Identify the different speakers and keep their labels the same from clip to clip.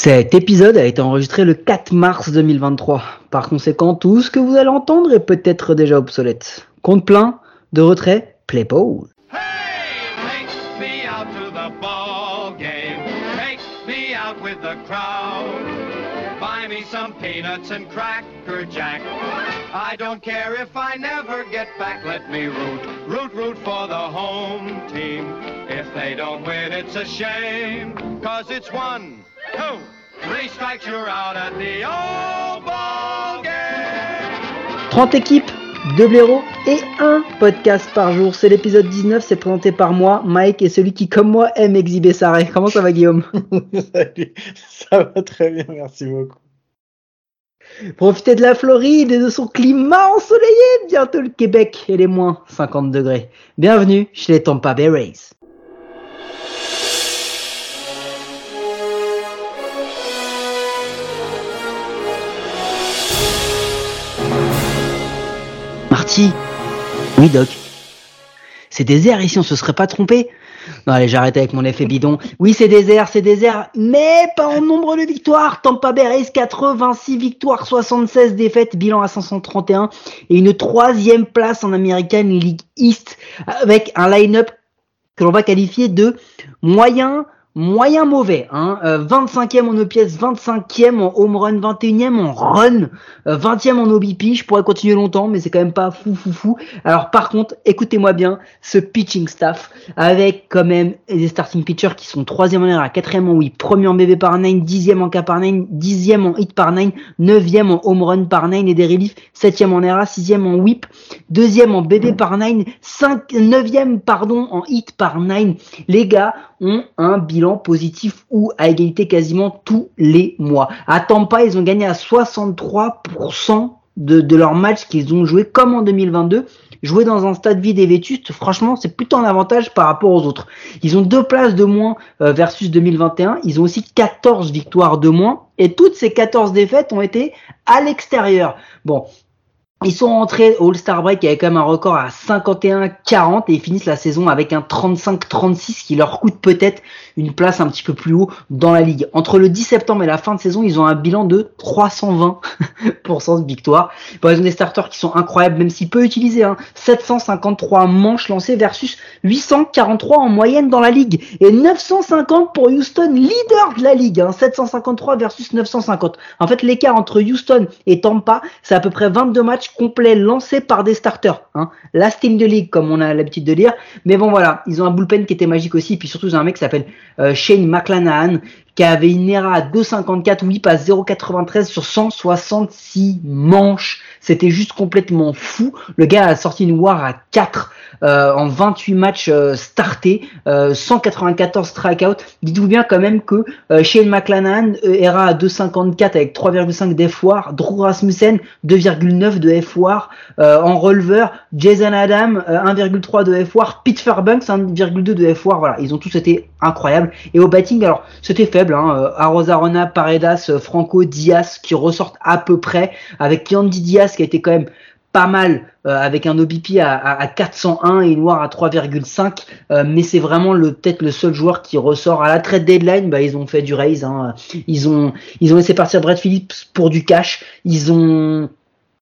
Speaker 1: Cet épisode a été enregistré le 4 mars 2023. Par conséquent, tout ce que vous allez entendre est peut-être déjà obsolète. Compte plein, de retrait, play pause.
Speaker 2: Hey, take me out to the ball game. Take me out with the crowd. Buy me some peanuts and cracker jack. I don't care if I never get back. Let me root, root, root for the home team. If they don't win, it's a shame. Cause it's one, two, three strikes, you're out at the old ball game.
Speaker 1: 30 équipes, 2 blaireaux et un podcast par jour. C'est l'épisode 19, c'est présenté par moi, Mike, et celui qui, comme moi, aime exhiber sa raie. Comment ça va, Guillaume?
Speaker 3: Salut, ça va très bien, merci beaucoup.
Speaker 1: Profitez de la Floride et de son climat ensoleillé. Bientôt le Québec et les moins 50 degrés. Bienvenue chez les Tampa Bay Rays. Oui, Doc. C'est désert ici, on se serait pas trompé Non, allez, j'arrête avec mon effet bidon. Oui, c'est désert, c'est désert, mais pas en nombre de victoires. Tampa Bay Rays, 86 victoires, 76 défaites, bilan à 531 et une troisième place en American League East avec un line-up que l'on va qualifier de moyen moyen mauvais. Hein. Euh, 25e en OPS, 25e en home run, 21e en run, euh, 20e en OBP. Je pourrais continuer longtemps, mais c'est quand même pas fou fou fou. Alors par contre, écoutez-moi bien, ce pitching staff avec quand même des starting pitchers qui sont 3e en ERA, 4e en whip, 1er en BB par 9, 10e en K par 9, 10e en hit par 9, 9e en home run par 9 et des reliefs, 7e en ERA, 6e en whip, 2e en BB par 9, 5, 9e pardon en hit par 9. Les gars ont un positif ou à égalité quasiment tous les mois. À Tampa, ils ont gagné à 63% de, leurs matchs qu'ils ont joué comme en 2022. Jouer dans un stade vide et vétuste, franchement, c'est plutôt un avantage par rapport aux autres. Ils ont deux places de moins euh, versus 2021. Ils ont aussi 14 victoires de moins. Et toutes ces 14 défaites ont été à l'extérieur. Bon, ils sont rentrés au All-Star Break avec quand même un record à 51-40 et finissent la saison avec un 35-36 qui leur coûte peut-être une place un petit peu plus haut dans la ligue. Entre le 10 septembre et la fin de saison, ils ont un bilan de 320% de victoire. Ils ont des starters qui sont incroyables, même s'ils peu utilisés. Hein. 753 manches lancées versus 843 en moyenne dans la ligue. Et 950 pour Houston, leader de la ligue. Hein. 753 versus 950. En fait, l'écart entre Houston et Tampa, c'est à peu près 22 matchs complet lancé par des starters. Hein. La Steam de League, comme on a l'habitude de dire. Mais bon, voilà, ils ont un bullpen qui était magique aussi. Puis surtout, ils ont un mec qui s'appelle euh, Shane McClanahan, qui avait une ERA à 2,54, whip à 0,93 sur 166 manches. C'était juste complètement fou. Le gars a sorti une WAR à 4 euh, en 28 matchs euh, startés, euh, 194 strikeouts. Dites-vous bien quand même que euh, Shane McClanahan euh, ERA à 2,54 avec 3,5 d'F-WAR, Drew Rasmussen 2,9 de F-WAR, euh, en releveur Jason Adam euh, 1,3 de F-WAR, Pete Fairbanks 1,2 de F-WAR. Voilà, ils ont tous été incroyables. Et au batting, alors c'était faible. Hein, euh, Arozarena, Paredas, euh, Franco, Diaz qui ressortent à peu près, avec Yandy Diaz qui a été quand même pas mal euh, avec un OBP à, à, à 401 et Noir à 3,5 euh, mais c'est vraiment le peut-être le seul joueur qui ressort à la trade deadline. Bah ils ont fait du raise hein. ils ont ils ont laissé partir Brett Phillips pour du cash. Ils ont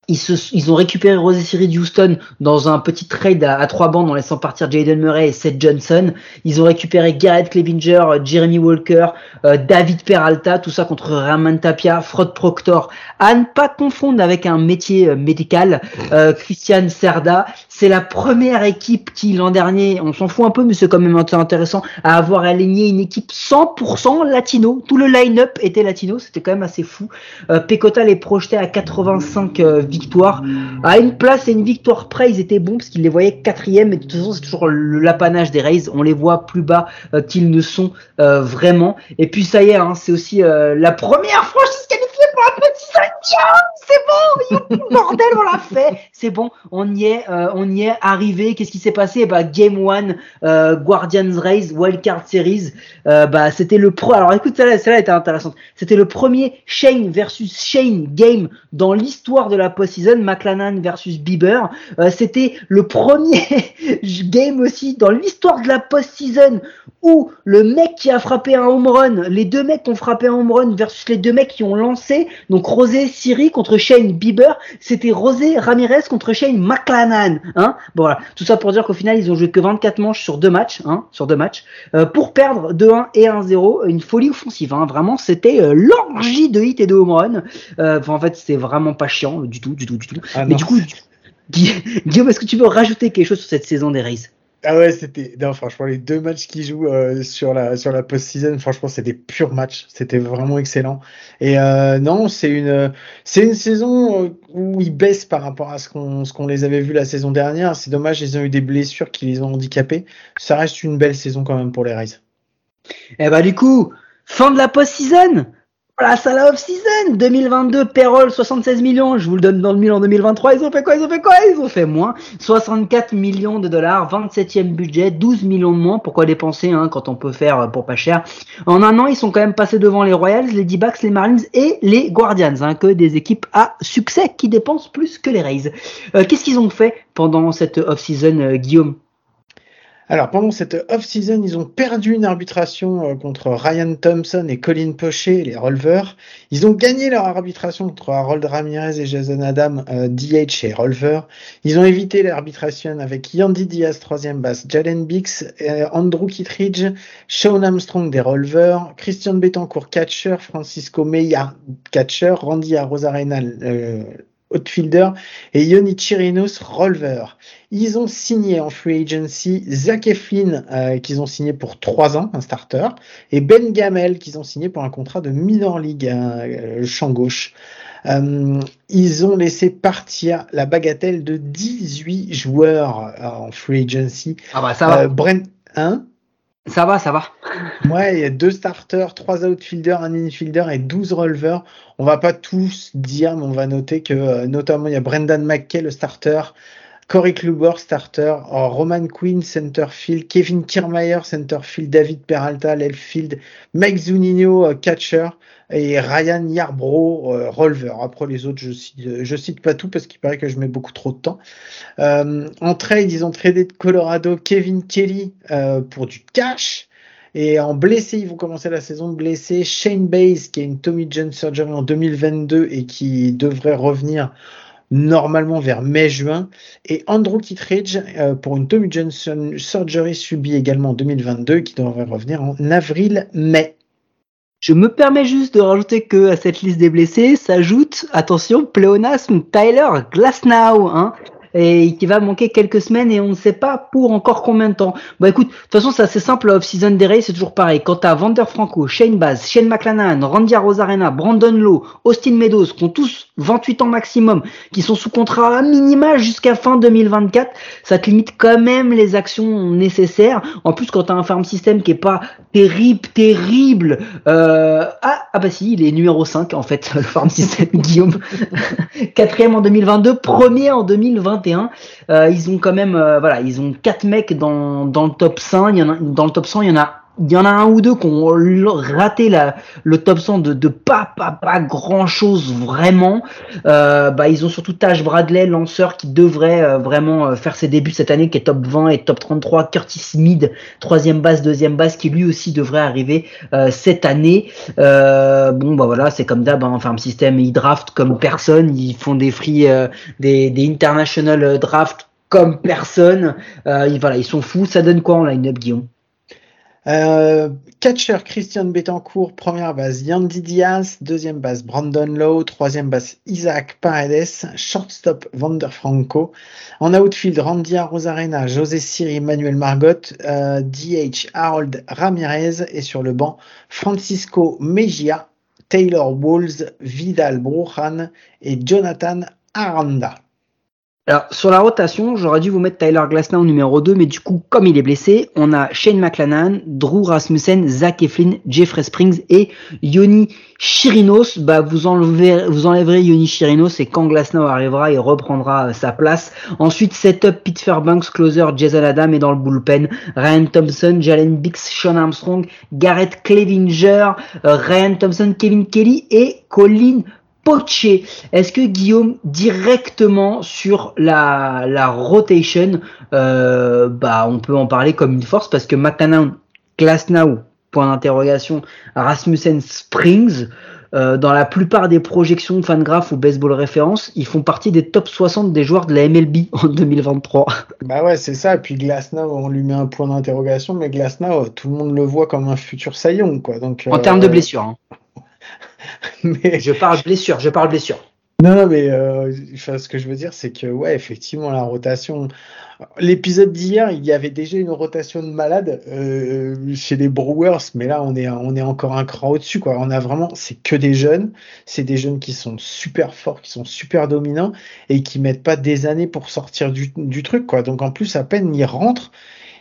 Speaker 1: ils, se, ils ont récupéré Rosé Siri Houston dans un petit trade à, trois bandes en laissant partir Jaden Murray et Seth Johnson. Ils ont récupéré Garrett Clevinger, euh, Jeremy Walker, euh, David Peralta, tout ça contre Raman Tapia, Frod Proctor. À ne pas confondre avec un métier euh, médical, euh, Christian Serda. C'est la première équipe qui l'an dernier, on s'en fout un peu, mais c'est quand même intéressant, à avoir aligné une équipe 100% latino. Tout le line-up était latino, c'était quand même assez fou. Pecota les projetait à 85 victoires. À une place et une victoire près, ils étaient bons parce qu'ils les voyaient quatrième. Et de toute façon, c'est toujours l'apanage des Rays. On les voit plus bas euh, qu'ils ne sont euh, vraiment. Et puis ça y est, hein, c'est aussi euh, la première franchise qualifiée pour un petit cinquième. C'est bon, bordel, on l'a fait. C'est bon, on y est, euh, on y est arrivé. Qu'est-ce qui s'est passé? Bah Game One, euh, Guardians Race, Wildcard Series. Euh, bah c'était le pro. Alors écoute, celle-là, celle-là était intéressante. C'était le premier Shane versus Shane game dans l'histoire de la post-season. McLennan versus Bieber. C'était le premier game aussi dans l'histoire de la post-season où le mec qui a frappé un home run, les deux mecs qui ont frappé un home run versus les deux mecs qui ont lancé. Donc Rosé Siri contre Shane Bieber, c'était Rosé Ramirez contre Shane McLennan. Hein bon, voilà, tout ça pour dire qu'au final ils ont joué que 24 manches sur deux matchs, hein, sur deux matchs, euh, pour perdre 2-1 et 1-0. Une folie offensive, hein, vraiment, c'était euh, l'orgie de hit et de home run. Euh, en fait, c'était vraiment pas chiant du tout, du tout, du tout.
Speaker 3: Ah
Speaker 1: Mais
Speaker 3: non.
Speaker 1: du coup, Guillaume, est-ce que tu veux rajouter quelque chose sur cette saison des Rays?
Speaker 3: Ah ouais, c'était. Non, franchement, les deux matchs qu'ils jouent euh, sur la, sur la post-season, franchement, c'était pur match. C'était vraiment excellent. Et euh, non, c'est une, c'est une saison euh, où ils baissent par rapport à ce qu'on, ce qu'on les avait vus la saison dernière. C'est dommage, ils ont eu des blessures qui les ont handicapés. Ça reste une belle saison quand même pour les Rays.
Speaker 1: Eh bah du coup, fin de la post-season Place à la off-season. 2022, payroll 76 millions, je vous le donne dans le mille en 2023, ils ont fait quoi? Ils ont fait quoi? Ils ont fait moins, 64 millions de dollars, 27e budget, 12 millions de moins, pourquoi dépenser hein, quand on peut faire euh, pour pas cher? En un an, ils sont quand même passés devant les Royals, les D-Backs, les Marlins et les Guardians, hein, que des équipes à succès qui dépensent plus que les Rays. Euh, Qu'est-ce qu'ils ont fait pendant cette off-season, euh, Guillaume?
Speaker 3: Alors, pendant cette off-season, ils ont perdu une arbitration euh, contre Ryan Thompson et Colin Pochet, les Rolvers. Ils ont gagné leur arbitration contre Harold Ramirez et Jason Adam, euh, DH et Rolver. Ils ont évité l'arbitration avec Yandy Diaz, troisième base, Jalen Bix, euh, Andrew Kittredge, Sean Armstrong des Rolvers, Christian Betancourt, catcher, Francisco Meya, catcher, Randy Arozarena, euh, outfielder, et Yoni Chirinos, Rolver. Ils ont signé en free agency Zach Eflin, euh, qu'ils ont signé pour trois ans, un starter, et Ben Gamel, qu'ils ont signé pour un contrat de minor league, euh, champ gauche. Euh, ils ont laissé partir la bagatelle de 18 joueurs euh, en free agency.
Speaker 1: Ah bah ça va,
Speaker 3: Euh, Brent, hein?
Speaker 1: Ça va, ça va.
Speaker 3: Ouais, il y a deux starters, trois outfielders, un infielder et 12 releveurs. On va pas tous dire, mais on va noter que euh, notamment il y a Brendan McKay, le starter, Corey Kluber, starter, euh, Roman Quinn, centerfield, Kevin Kiermaier, centerfield, David Peralta, left Mike Zunino, euh, catcher, et Ryan Yarbrough, euh. Après les autres, je cite, je cite pas tout parce qu'il paraît que je mets beaucoup trop de temps. Euh, en trade, ils ont tradé de Colorado Kevin Kelly euh, pour du cash. Et en blessé, ils vont commencer la saison blessé. Shane Bays, qui a une Tommy John surgery en 2022 et qui devrait revenir normalement vers mai-juin. Et Andrew Kittredge euh, pour une Tommy John surgery subie également en 2022 qui devrait revenir en avril-mai.
Speaker 1: Je me permets juste de rajouter que à cette liste des blessés s'ajoute, attention, pléonasme Tyler Glasnow, hein, et qui va manquer quelques semaines et on ne sait pas pour encore combien de temps. Bah écoute, de toute façon c'est assez simple, off-season des Rays c'est toujours pareil. Quand t'as Vander Franco, Shane Baz, Shane McClanahan, Randy Rosarena, Brandon Lowe, Austin Meadows, qui ont tous 28 ans maximum, qui sont sous contrat à minima jusqu'à fin 2024, ça te limite quand même les actions nécessaires. En plus quand t'as un farm system qui est pas terrible, terrible, euh, ah, ah bah si, il est numéro 5 en fait, le farm system Guillaume. Quatrième en 2022, premier en 2021. Euh, ils ont quand même, euh, voilà, ils ont quatre mecs dans, dans le top 100. Il y en a, dans le top 100, il y en a il y en a un ou deux qui ont raté la, le top 100 de, de pas, pas, pas grand chose vraiment. Euh, bah, ils ont surtout Taj Bradley, lanceur qui devrait euh, vraiment euh, faire ses débuts cette année, qui est top 20 et top 33. Curtis Mead, troisième base, deuxième base, qui lui aussi devrait arriver euh, cette année. Bon, bah voilà, c'est comme d'hab, hein, Farm System, ils draftent comme personne, ils font des free, des, des international draft comme personne. Euh, ils, voilà, ils sont fous. Ça donne quoi en line-up, Guillaume?
Speaker 3: Euh, catcher Christian Betancourt, première base Yandy Diaz, deuxième base Brandon Lowe, troisième base Isaac Paredes, shortstop Vander Franco, en outfield Randy Rosarena, José Siri, Manuel Margot, euh, DH Harold Ramirez et sur le banc Francisco Mejia, Taylor Walls, Vidal Brujan et Jonathan Aranda.
Speaker 1: Alors, sur la rotation, j'aurais dû vous mettre Tyler Glasnow numéro 2, mais du coup, comme il est blessé, on a Shane McClanahan, Drew Rasmussen, Zach Eflin, Jeffrey Springs et Yoni Chirinos. Bah, vous, enleverez, vous enlèverez Yoni Chirinos et quand Glasnow arrivera, il reprendra euh, sa place. Ensuite, setup Pete Fairbanks, closer Jason Adam et dans le bullpen, Ryan Thompson, Jalen Bix, Sean Armstrong, Garrett Clevinger, euh, Ryan Thompson, Kevin Kelly et Colin poché. Est-ce que Guillaume directement sur la, la rotation, euh, bah on peut en parler comme une force parce que McCann, Glasnow, point d'interrogation, Rasmussen, Springs. Euh, dans la plupart des projections Fangraph ou Baseball Référence, ils font partie des top 60 des joueurs de la MLB en 2023.
Speaker 3: Bah ouais, c'est ça. Et puis Glasnow, on lui met un point d'interrogation, mais Glasnow, tout le monde le voit comme un futur saillon, quoi. Donc,
Speaker 1: en termes de blessure. Hein. mais... Je parle blessure, je parle blessure.
Speaker 3: Non, non, mais euh, ce que je veux dire, c'est que, ouais, effectivement, la rotation. L'épisode d'hier, il y avait déjà une rotation de malade euh, chez les Brewers, mais là, on est, on est encore un cran au-dessus, quoi. On a vraiment, c'est que des jeunes, c'est des jeunes qui sont super forts, qui sont super dominants et qui mettent pas des années pour sortir du, du truc, quoi. Donc, en plus, à peine ils rentrent,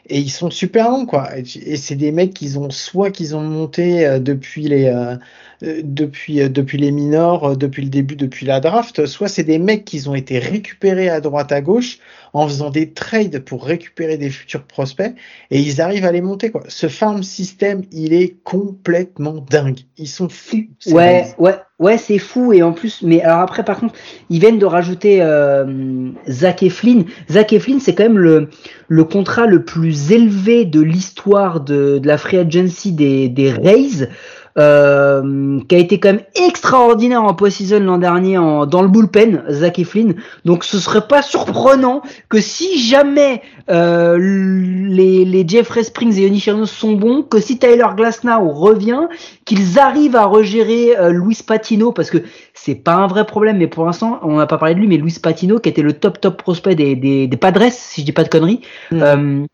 Speaker 3: et ils sont super longs quoi. Et c'est des mecs qu'ils ont soit qu'ils ont monté euh, depuis les euh, euh, depuis depuis les minors depuis le début depuis la draft soit c'est des mecs qui ont été récupérés à droite à gauche en faisant des trades pour récupérer des futurs prospects et ils arrivent à les monter quoi. Ce farm system il est complètement dingue. Ils sont fous
Speaker 1: ouais ouais Ouais, c'est fou et en plus, mais alors après par contre, ils viennent de rajouter euh, Zach Eflin. Zach Eflin, c'est quand même le, le contrat le plus élevé de l'histoire de, de la free agency des, des Rays euh, qui a été quand même extraordinaire en post-season l'an dernier en, dans le bullpen, Zach Eflin. Donc ce serait pas surprenant que si jamais euh, les, les Jeffrey Springs et Yoni sont bons, que si Tyler Glasnow revient, qu'ils arrivent à regérer euh, Luis Patino, parce que c'est pas un vrai problème, mais pour l'instant, on n'a pas parlé de lui, mais Luis Patino, qui était le top top prospect des, des, des Padres, si je dis pas de conneries, mm. euh,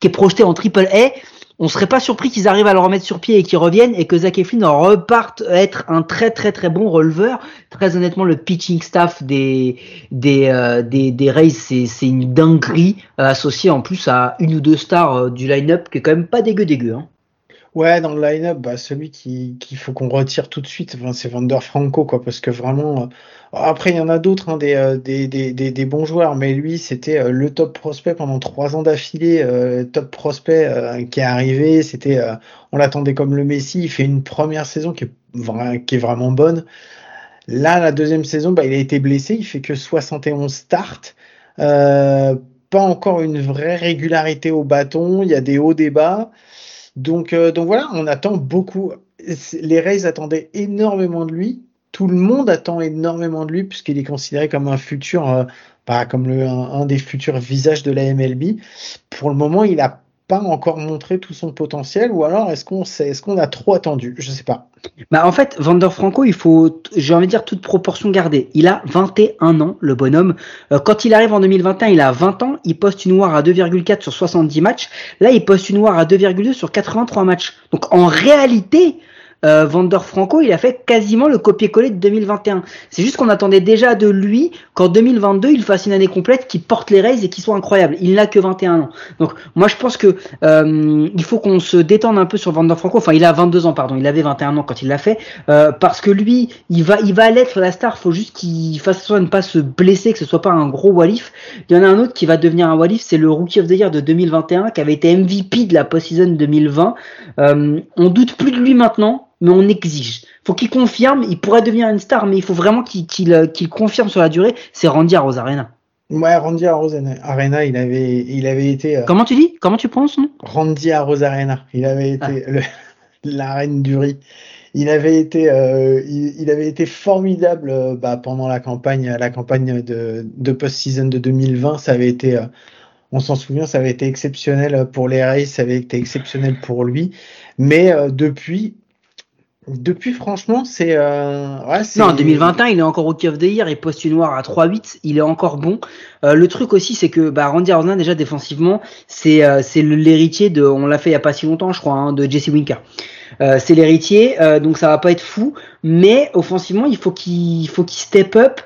Speaker 1: qui est projeté en triple A, on serait pas surpris qu'ils arrivent à le remettre sur pied et qu'ils reviennent et que Zach Eflin reparte être un très très très bon releveur. Très honnêtement, le pitching staff des des euh, des, des Rays c'est c'est une dinguerie euh, associée en plus à une ou deux stars euh, du line-up qui est quand même pas dégueu dégueu. Hein.
Speaker 3: Ouais, dans le line-up, bah, celui qui qu'il faut qu'on retire tout de suite, c'est Vander Franco, quoi, parce que vraiment. Euh, après, il y en a d'autres, hein, des, euh, des, des, des, des, bons joueurs, mais lui, c'était euh, le top prospect pendant trois ans d'affilée, top prospect qui est arrivé. C'était, on l'attendait comme le Messi. Il fait une première saison qui est, qui est vraiment bonne. Là, la deuxième saison, bah, il a été blessé. Il fait que 71 starts. pas encore une vraie régularité au bâton. Il y a des hauts, des bas. Donc, euh, donc voilà, on attend beaucoup. Les Rays attendaient énormément de lui. Tout le monde attend énormément de lui puisqu'il est considéré comme un futur, euh, bah, comme le, un, des futurs visages de la MLB. Pour le moment, il a pas encore montré tout son potentiel ou alors est-ce qu'on est-ce qu'on a trop attendu? Je sais pas.
Speaker 1: Bah en fait, Vander Franco, il faut, j'ai envie de dire, toute proportion gardée. Il a 21 ans, le bonhomme. Euh, quand il arrive en 2021, il a 20 ans. Il poste une noire à 2,4 sur 70 matchs. Là, il poste une noire à 2,2 sur 83 matchs. Donc en réalité, euh, Vander Franco, il a fait quasiment le copier-coller de 2021. C'est juste qu'on attendait déjà de lui qu'en 2022, il fasse une année complète, qui porte les Rays et qui soit incroyable. Il n'a que 21 ans. Donc moi, je pense que euh, il faut qu'on se détende un peu sur Vander Franco. Enfin, il a 22 ans, pardon. Il avait 21 ans quand il l'a fait, euh, parce que lui, il va, il va l'être la star. Faut juste qu'il fasse soit ne pas se blesser, que ce soit pas un gros walif. Il y en a un autre qui va devenir un walif, c'est le Rookie of the Year de 2021, qui avait été MVP de la post-season 2020. Euh, on doute plus de lui maintenant mais on exige. Faut qu'il confirme, il pourrait devenir une star, mais il faut vraiment qu'il euh, confirme sur la durée. C'est Randy Arozarena.
Speaker 3: Ouais, Randy Arozarena, il avait, il avait été.
Speaker 1: Euh, Comment tu dis? Comment tu prends son nom?
Speaker 3: Randy Arozarena. Il avait été ah. la reine du riz. Il avait été, euh, il, avait été formidable bah, pendant la campagne, la campagne de, de post-season de 2020. Ça avait été on s'en souvient, ça avait été exceptionnel pour les Rays, ça avait été exceptionnel pour lui. Mais depuis, depuis, franchement, c'est. Euh... Ouais,
Speaker 1: non, en 2021, il est encore au of the Year et poste noir à 3-8, il est encore bon. Euh, le truc aussi, c'est que bah, Randy Arozarena, déjà défensivement, c'est euh, l'héritier de. On l'a fait il y a pas si longtemps, je crois, hein, de Jesse Winker. Euh, c'est l'héritier, euh, donc ça va pas être fou, mais offensivement, il faut qu'il faut qu'il step up.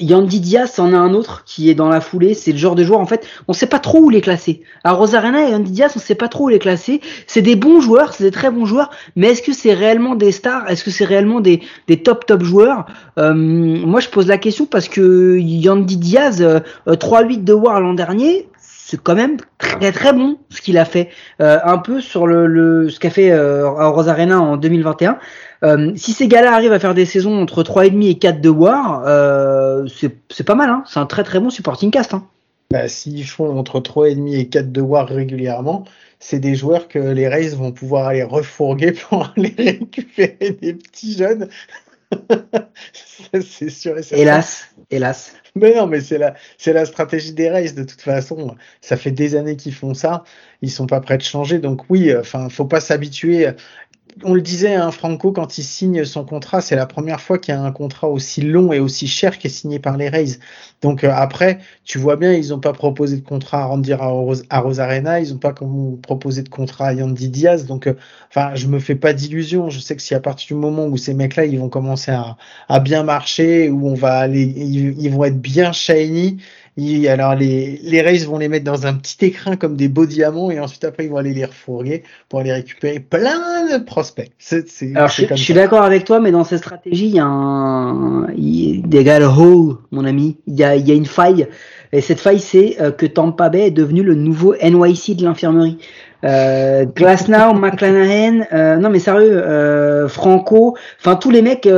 Speaker 1: Euh, Yandy Diaz en a un autre qui est dans la foulée. C'est le genre de joueur, en fait, on sait pas trop où les classer. À Rosarena et Yandy Diaz, on sait pas trop où les classer. C'est des bons joueurs, c'est des très bons joueurs, mais est-ce que c'est réellement des stars? Est-ce que c'est réellement des, des top top joueurs? Euh, Moi, je pose la question parce que Yandy Diaz, 3-8 de War l'an dernier, c'est quand même très très bon ce qu'il a fait. Euh, un peu sur le, le ce qu'a fait euh, à Rosarena en 2021. Euh, si ces gars-là arrivent à faire des saisons entre 3,5 et 4 de War, euh, c'est pas mal. Hein. C'est un très très bon supporting cast. Hein.
Speaker 3: Bah, S'ils font entre 3,5 et 4 de War régulièrement, c'est des joueurs que les Rays vont pouvoir aller refourguer pour aller récupérer des petits jeunes. c'est sûr et certain.
Speaker 1: Hélas, hélas.
Speaker 3: Mais non, mais c'est la, c'est la stratégie des Rays de toute façon. Ça fait des années qu'ils font ça. Ils sont pas prêts de changer. Donc oui, enfin, faut pas s'habituer on le disait, hein, Franco, quand il signe son contrat, c'est la première fois qu'il y a un contrat aussi long et aussi cher qui est signé par les Rays. Donc euh, après, tu vois bien, ils n'ont pas proposé de contrat à Randy à, Rosarena, ils n'ont pas proposé de contrat à Yandy Diaz. Donc, euh, enfin, je me fais pas d'illusions. Je sais que si à partir du moment où ces mecs-là, ils vont commencer à, bien marcher, où on va aller, ils vont être bien shiny, alors les, les Rays vont les mettre dans un petit écrin comme des beaux diamants et ensuite après ils vont aller les refourguer pour aller récupérer plein de prospects.
Speaker 1: alors je, suis d'accord avec toi, mais dans cette stratégie il y a un, il, des gars le hole, mon ami. Il y a, il y a une faille et cette faille c'est euh, que Tampa Bay est devenu le nouveau NYC de l'infirmerie. Euh, Glasnow, McClanahan, euh, non mais sérieux, euh, Franco, enfin tous les mecs,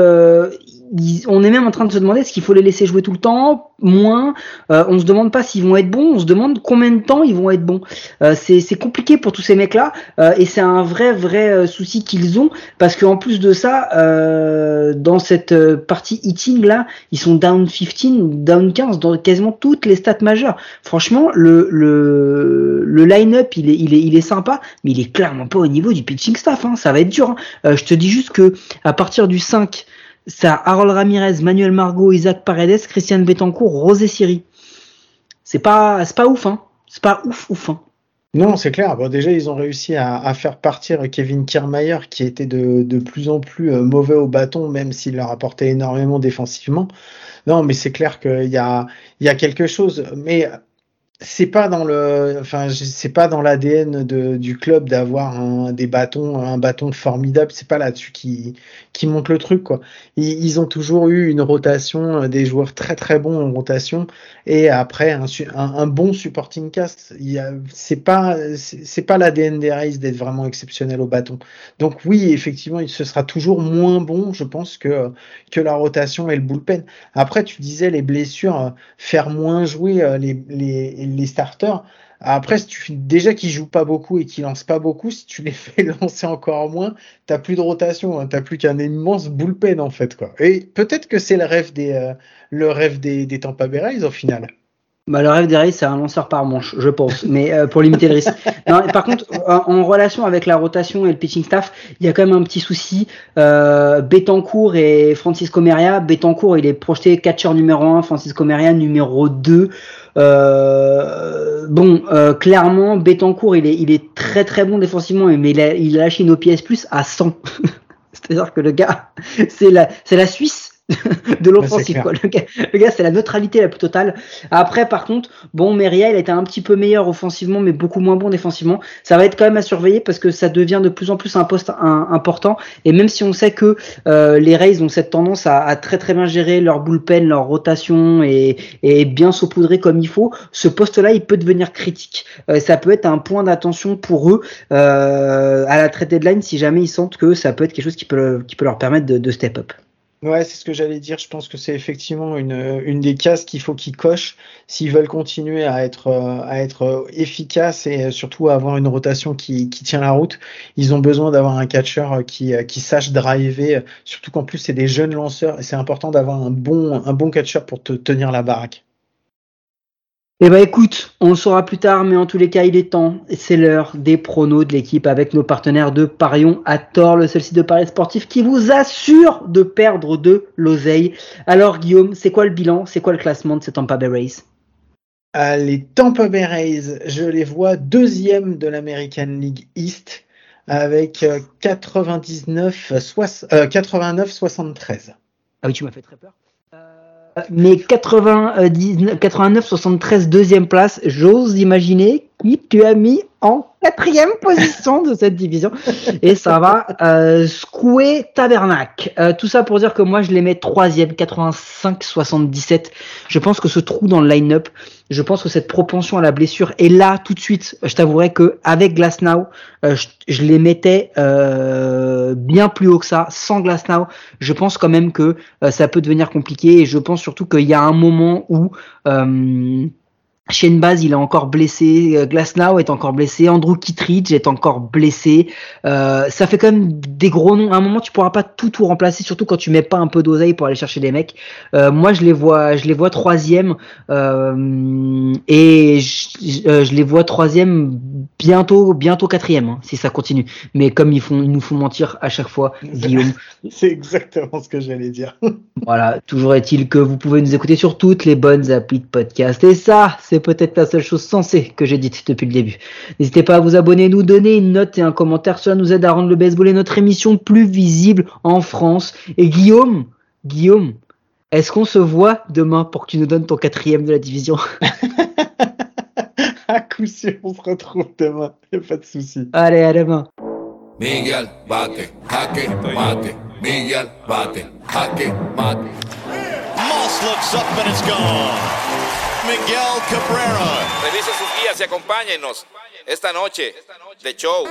Speaker 1: on est même en train de se demander est-ce qu'il faut les laisser jouer tout le temps, moins. Euh, on se demande pas s'ils vont être bons, on se demande combien de temps ils vont être bons. Euh, c'est compliqué pour tous ces mecs-là euh, et c'est un vrai vrai euh, souci qu'ils ont parce qu'en plus de ça, dans cette partie hitting là, ils sont down 15, down 15 dans quasiment toutes les stats majeures. Franchement, le le, line-up il est il sympa, mais il est clairement pas au niveau du pitching staff. Hein. Ça va être dur. Hein. je te dis juste que à partir du 5 ça Harold Ramirez, Manuel Margot, Isaac Paredes, Christian Betancourt, Rosé Siri. C'est pas, c'est pas ouf, hein. C'est pas ouf, ouf, hein.
Speaker 3: Non, c'est clair. Bon, déjà, ils ont réussi à, faire partir Kevin Kiermaier, qui était de, plus en plus euh, mauvais au bâton, même s'il leur apportait énormément défensivement. Non, mais c'est clair qu'il y a, y a quelque chose. Mais c'est pas dans le enfin c'est pas dans l'ADN du club d'avoir des bâtons un bâton formidable. C'est pas là-dessus qui qui monte le truc quoi. Ils, ont toujours eu une rotation des joueurs très très bons en rotation et après un, un, bon supporting cast. C'est pas c'est pas l'ADN des Rays d'être vraiment exceptionnel au bâton. Donc oui effectivement il se sera toujours moins bon je pense que que la rotation et le bullpen. Après tu disais les blessures faire moins jouer euh, les, les les starters. Après, si déjà qu'ils jouent pas beaucoup et qu'ils lancent pas beaucoup, si tu les fais lancer encore moins, t'as plus de rotation, hein. t'as plus qu'un immense bullpen en fait quoi. Et peut-être que c'est le rêve des euh, le rêve des, des Tampa Bay Rays au final.
Speaker 1: Bah, le rêve des Rays, c'est un lanceur par manche, je pense, mais euh, pour limiter le risque. par contre, en, relation avec la rotation et le pitching staff, il y a quand même un petit souci. Euh, Betancourt et Francisco Meria. Betancourt, il est projeté catcher numéro 1, Francisco Meria numéro 2. Euh, bon, euh, clairement, Betancourt, il est, il est très très bon défensivement, mais il a, il a lâché une OPS plus à 100. C'est-à-dire que le gars, c'est la, c'est la Suisse de l'offensive. Le gars, le gars c'est la neutralité la plus totale. Après, par contre, bon, Meria, il a été un petit peu meilleur offensivement, mais beaucoup moins bon défensivement. Ça va être quand même à surveiller parce que ça devient de plus en plus un poste important. Et même si on sait que euh, les Rays ont cette tendance à, à, très très bien gérer leur bullpen, leur rotation et, et bien saupoudrer comme il faut, ce poste-là, il peut devenir critique. Euh, ça peut être un point d'attention pour eux euh, à la trade deadline si jamais ils sentent que ça peut être quelque chose qui peut, qui peut leur permettre de, de step up.
Speaker 3: Ouais, c'est ce que j'allais dire. Je pense que c'est effectivement une, une des cases qu'il faut qu'ils cochent s'ils veulent continuer à être, à être efficaces et surtout avoir une rotation qui, qui tient la route. Ils ont besoin d'avoir un catcher qui, qui sache driver, surtout qu'en plus c'est des jeunes lanceurs et c'est important d'avoir un bon, un bon catcher pour te tenir la baraque.
Speaker 1: Eh ben écoute, on le saura plus tard, mais en tous les cas, il est temps. C'est l'heure des pronos de l'équipe avec nos partenaires de Parion à tort, le seul site de paris sportif qui vous assure de perdre de l'oseille. Alors Guillaume, c'est quoi le bilan? C'est quoi le classement de ces Tampa Bay Rays?
Speaker 3: Ah, Les Tampa Bay Rays, je les vois deuxième de l'American League East avec 99 89 73.
Speaker 1: Ah oui, tu m'as fait très peur. Mais 89-73 deuxième place, j'ose imaginer qui tu as mis en quatrième position de cette division. Et ça va euh, secouer Tabernac. Euh, tout ça pour dire que moi je les mets troisième, 85-77. Je pense que ce trou dans le line-up, je pense que cette propension à la blessure est là tout de suite. Je t'avouerai que avec euh, je, je, les mettais euh, bien plus haut que ça. Sans Glasnow, je pense quand même que euh, ça peut devenir compliqué. Et je pense surtout qu'il y a un moment où euh, Shane Baz, il est encore blessé. Euh, Glasnow est encore blessé. Andrew Kittridge est encore blessé. Euh, ça fait quand même des gros noms. À un moment, tu pourras pas tout tout remplacer, surtout quand tu mets pas un peu d'oseille pour aller chercher des mecs. Euh, moi, je les vois, je les vois troisième euh, et je, je, les vois troisième bientôt, bientôt quatrième hein, si ça continue. Mais comme ils font, ils nous font mentir à chaque fois, Guillaume.
Speaker 3: C'est exactement ce que j'allais dire.
Speaker 1: voilà. Toujours est-il que vous pouvez nous écouter sur toutes les bonnes applis de podcast. Et ça, c'est peut-être la seule chose sensée que j'ai dite depuis le début. N'hésitez pas à vous abonner, nous donner une note et un commentaire. Cela nous aide à rendre le baseball et notre émission plus visible en France. Et Guillaume, Guillaume, est-ce qu'on se voit demain pour que tu nous donnes ton quatrième de la division?
Speaker 3: À coup sûr, on se retrouve demain. Y a pas de souci.
Speaker 1: Allez, à demain.
Speaker 4: Miguel bate, jaque mate. Miguel bate, jaque mate.
Speaker 5: Moss looks up and it's gone. Miguel Cabrera.
Speaker 6: Revise sus guías y acompáñenos esta noche de show.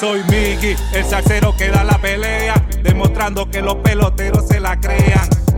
Speaker 7: Soy Miggy, el salsero que da la pelea, demostrando que los peloteros se la crean.